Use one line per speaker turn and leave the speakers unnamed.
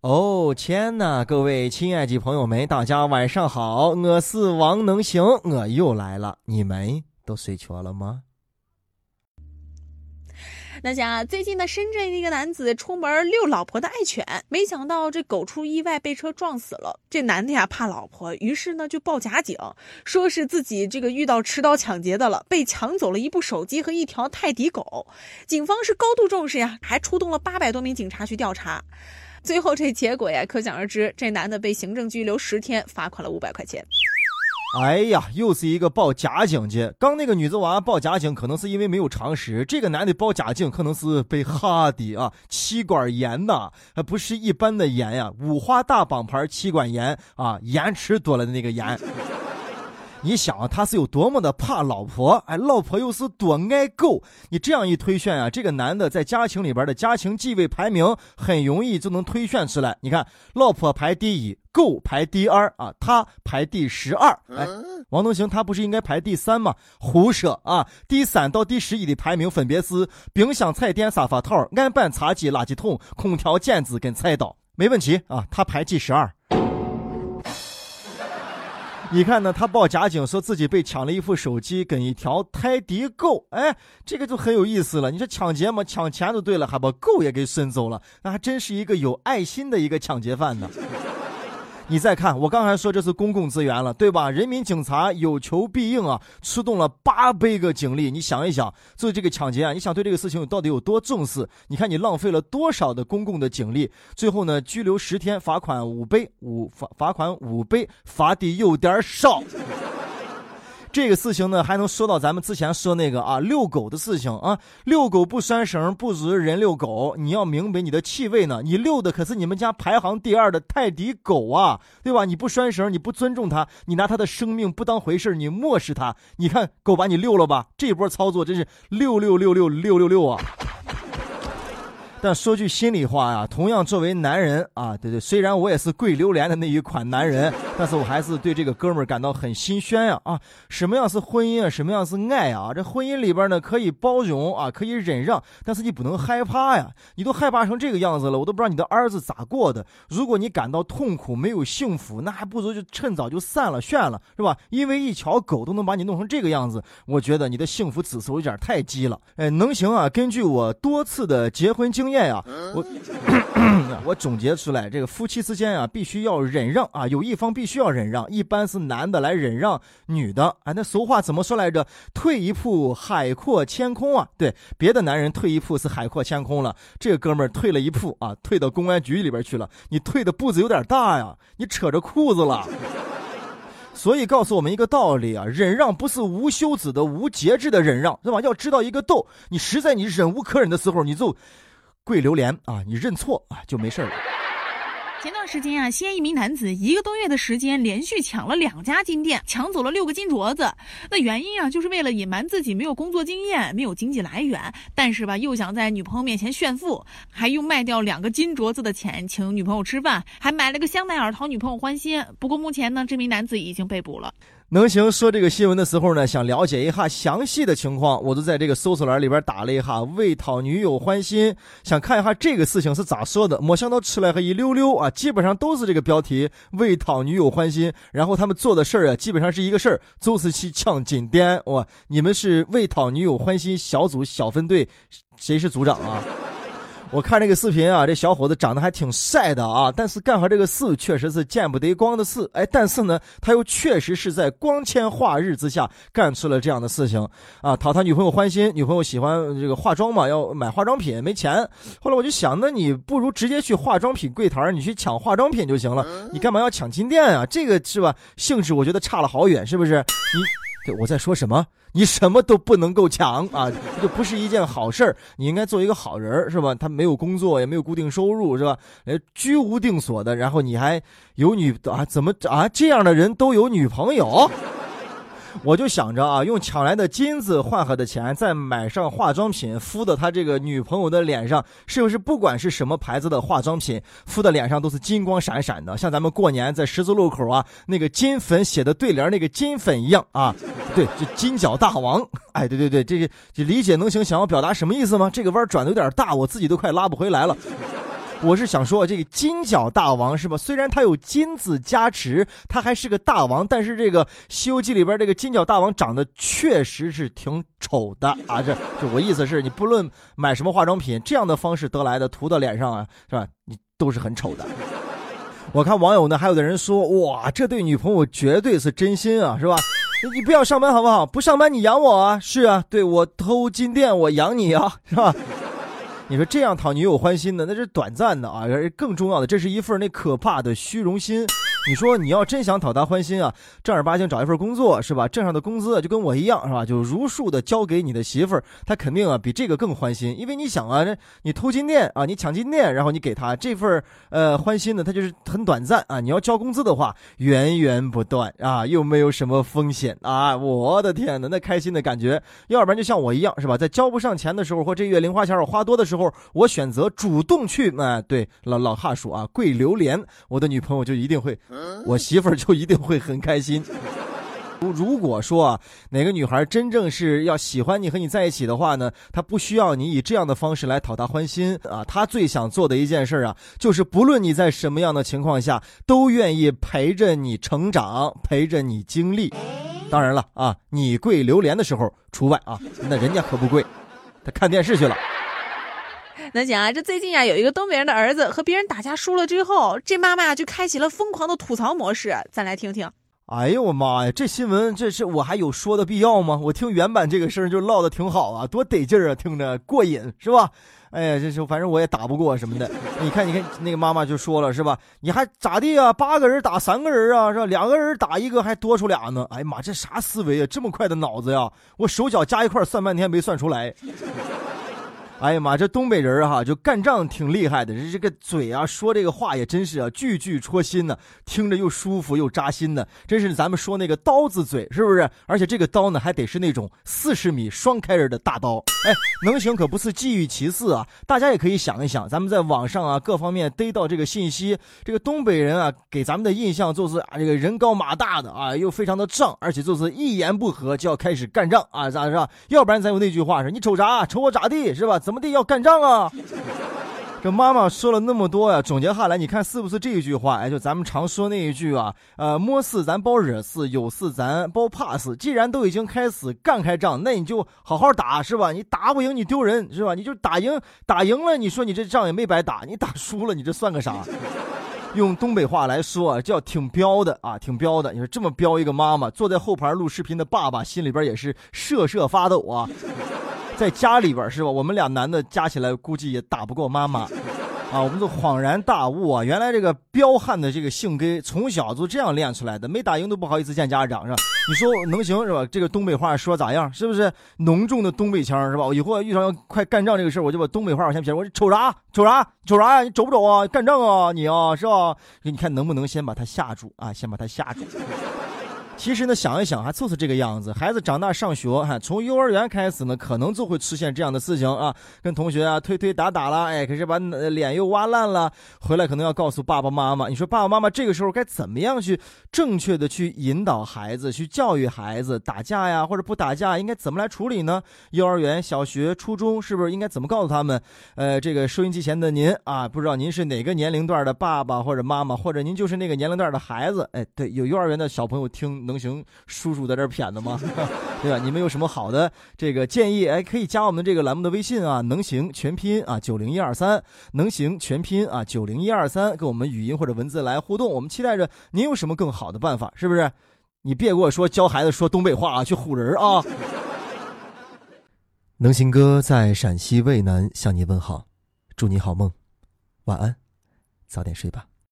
哦天呐，各位亲爱的朋友们，大家晚上好，我是王能行，我又来了，你们都睡着了吗？
那家最近呢，深圳一个男子出门遛老婆的爱犬，没想到这狗出意外被车撞死了。这男的呀怕老婆，于是呢就报假警，说是自己这个遇到持刀抢劫的了，被抢走了一部手机和一条泰迪狗。警方是高度重视呀，还出动了八百多名警察去调查。最后这结果呀，可想而知，这男的被行政拘留十天，罚款了五百块钱。
哎呀，又是一个报假警去。刚那个女子娃报假警，可能是因为没有常识；这个男的报假警，可能是被哈的啊，妻管严呐，还不是一般的严呀，五花大绑牌妻管严啊，延迟多了的那个炎。你想啊他是有多么的怕老婆，哎，老婆又是多爱狗，你这样一推选啊，这个男的在家庭里边的家庭地位排名很容易就能推选出来。你看，老婆排第一，狗排第二啊，他排第十二。哎，王东行他不是应该排第三吗？胡说啊！第三到第十一的排名分别是冰箱、彩电、沙发套、案板、茶几、垃圾桶、空调、剪子跟菜刀，没问题啊，他排第十二。你看呢？他报假警说自己被抢了一副手机跟一条泰迪狗，哎，这个就很有意思了。你说抢劫嘛，抢钱就对了，还把狗也给顺走了，那还真是一个有爱心的一个抢劫犯呢。你再看，我刚才说这是公共资源了，对吧？人民警察有求必应啊，出动了八百个警力。你想一想，做这个抢劫啊，你想对这个事情到底有多重视？你看你浪费了多少的公共的警力？最后呢，拘留十天，罚款五倍，五罚罚款五倍，罚的有点少。这个事情呢，还能说到咱们之前说那个啊，遛狗的事情啊。遛狗不拴绳，不如人遛狗。你要明白你的气味呢，你遛的可是你们家排行第二的泰迪狗啊，对吧？你不拴绳，你不尊重它，你拿它的生命不当回事你漠视它。你看狗把你遛了吧？这波操作真是六六六六六六六啊！但说句心里话呀，同样作为男人啊，对对，虽然我也是跪榴莲的那一款男人，但是我还是对这个哥们儿感到很心酸呀啊！什么样是婚姻啊？什么样是爱啊？这婚姻里边呢，可以包容啊，可以忍让，但是你不能害怕呀！你都害怕成这个样子了，我都不知道你的儿子咋过的。如果你感到痛苦，没有幸福，那还不如就趁早就散了，炫了，是吧？因为一条狗都能把你弄成这个样子，我觉得你的幸福指数有点太低了。哎，能行啊？根据我多次的结婚经。经验呀，我 我总结出来，这个夫妻之间啊，必须要忍让啊，有一方必须要忍让，一般是男的来忍让女的。啊，那俗话怎么说来着？退一步海阔天空啊。对，别的男人退一步是海阔天空了，这个哥们儿退了一步啊，退到公安局里边去了。你退的步子有点大呀，你扯着裤子了。所以告诉我们一个道理啊，忍让不是无休止的、无节制的忍让，是吧？要知道一个度，你实在你忍无可忍的时候，你就。跪榴莲啊！你认错啊，就没事了。
前段时间啊，西安一名男子一个多月的时间连续抢了两家金店，抢走了六个金镯子。那原因啊，就是为了隐瞒自己没有工作经验、没有经济来源，但是吧，又想在女朋友面前炫富，还用卖掉两个金镯子的钱请女朋友吃饭，还买了个香奈儿讨女朋友欢心。不过目前呢，这名男子已经被捕了。
能行说这个新闻的时候呢，想了解一下详细的情况，我就在这个搜索栏里边打了一下“为讨女友欢心”，想看一下这个事情是咋说的。没想到出来和一溜溜啊，基本上都是这个标题“为讨女友欢心”，然后他们做的事儿啊，基本上是一个事儿，就是去抢金店。哇，你们是为讨女友欢心小组小分队，谁是组长啊？我看这个视频啊，这小伙子长得还挺帅的啊，但是干好这个事确实是见不得光的事。哎，但是呢，他又确实是在光天化日之下干出了这样的事情啊，讨他女朋友欢心。女朋友喜欢这个化妆嘛，要买化妆品，没钱。后来我就想，那你不如直接去化妆品柜台，你去抢化妆品就行了，你干嘛要抢金店啊？这个是吧？性质我觉得差了好远，是不是？你，我在说什么？你什么都不能够抢啊，这不是一件好事儿。你应该做一个好人，是吧？他没有工作，也没有固定收入，是吧？呃，居无定所的，然后你还有女啊？怎么啊？这样的人都有女朋友？我就想着啊，用抢来的金子换回的钱，再买上化妆品敷到他这个女朋友的脸上，是不是不管是什么牌子的化妆品，敷的脸上都是金光闪闪的，像咱们过年在十字路口啊那个金粉写的对联那个金粉一样啊？对，就金角大王。哎，对对对，这个理解能行，想要表达什么意思吗？这个弯转的有点大，我自己都快拉不回来了。我是想说，这个金角大王是吧？虽然他有金子加持，他还是个大王，但是这个《西游记》里边这个金角大王长得确实是挺丑的啊！这就我意思是你不论买什么化妆品，这样的方式得来的涂到脸上啊，是吧？你都是很丑的。我看网友呢，还有的人说，哇，这对女朋友绝对是真心啊，是吧？你不要上班好不好？不上班你养我啊？是啊，对我偷金店我养你啊，是吧？你说这样讨女友欢心的，那是短暂的啊，而更重要的，这是一份那可怕的虚荣心。你说你要真想讨她欢心啊，正儿八经找一份工作是吧？挣上的工资就跟我一样是吧？就如数的交给你的媳妇儿，她肯定啊比这个更欢心，因为你想啊，你偷金店啊，你抢金店，然后你给她这份呃欢心呢，她就是很短暂啊。你要交工资的话，源源不断啊，又没有什么风险啊。我的天哪，那开心的感觉，要不然就像我一样是吧？在交不上钱的时候，或这月零花钱我花多的时候，我选择主动去哎，对老老哈说啊，跪榴莲，我的女朋友就一定会。我媳妇儿就一定会很开心。如如果说啊，哪个女孩真正是要喜欢你和你在一起的话呢，她不需要你以这样的方式来讨她欢心啊。她最想做的一件事啊，就是不论你在什么样的情况下，都愿意陪着你成长，陪着你经历。当然了啊，你跪榴莲的时候除外啊，那人家可不跪，他看电视去了。
能讲啊，这最近啊，有一个东北人的儿子和别人打架输了之后，这妈妈就开启了疯狂的吐槽模式，咱来听听。
哎呦我妈呀，这新闻这是我还有说的必要吗？我听原版这个声就唠的挺好啊，多得劲儿啊，听着过瘾是吧？哎呀，这是反正我也打不过什么的。你看，你看那个妈妈就说了是吧？你还咋地啊？八个人打三个人啊，是吧？两个人打一个还多出俩呢。哎呀妈，这啥思维啊？这么快的脑子呀？我手脚加一块算半天没算出来。哎呀妈，这东北人哈就干仗挺厉害的，这这个嘴啊说这个话也真是啊句句戳心呢，听着又舒服又扎心的，真是咱们说那个刀子嘴是不是？而且这个刀呢还得是那种四十米双开刃的大刀。哎，能行可不是基于其次啊，大家也可以想一想，咱们在网上啊各方面逮到这个信息，这个东北人啊给咱们的印象就是啊这个人高马大的啊又非常的仗，而且就是一言不合就要开始干仗啊咋是吧？要不然咱有那句话是你瞅啥？瞅我咋地是吧？怎么地要干仗啊？这妈妈说了那么多呀，总结下来，你看是不是这一句话？哎，就咱们常说那一句啊，呃，没事咱包惹事，有事咱包怕事。既然都已经开始干开仗，那你就好好打，是吧？你打不赢你丢人，是吧？你就打赢，打赢了，你说你这仗也没白打。你打输了，你这算个啥？用东北话来说，叫挺彪的啊，挺彪的。你说这么彪一个妈妈，坐在后排录视频的爸爸心里边也是瑟瑟发抖啊。在家里边是吧？我们俩男的加起来估计也打不过妈妈，啊！我们都恍然大悟啊！原来这个彪悍的这个性格从小就这样练出来的，没打赢都不好意思见家长是吧？你说能行是吧？这个东北话说咋样？是不是浓重的东北腔是吧？我以后遇上要快干仗这个事我就把东北话我先撇。我说瞅啥？瞅啥？瞅啥呀？你瞅不瞅啊？干仗啊你啊是吧？你看能不能先把他吓住啊？先把他吓住。其实呢，想一想，还就是这个样子。孩子长大上学，哈，从幼儿园开始呢，可能就会出现这样的事情啊，跟同学啊推推打打了，哎，可是把脸又挖烂了，回来可能要告诉爸爸妈妈。你说爸爸妈妈这个时候该怎么样去正确的去引导孩子，去教育孩子？打架呀，或者不打架，应该怎么来处理呢？幼儿园、小学、初中，是不是应该怎么告诉他们？呃，这个收音机前的您啊，不知道您是哪个年龄段的爸爸或者妈妈，或者您就是那个年龄段的孩子？哎，对，有幼儿园的小朋友听。能行，叔叔在这谝的吗？对吧？你们有什么好的这个建议？哎，可以加我们这个栏目的微信啊，能行全拼啊九零一二三，能行全拼啊九零一二三，跟我们语音或者文字来互动。我们期待着您有什么更好的办法，是不是？你别给我说教孩子说东北话啊，去唬人啊！能行哥在陕西渭南向你问好，祝你好梦，晚安，早点睡吧。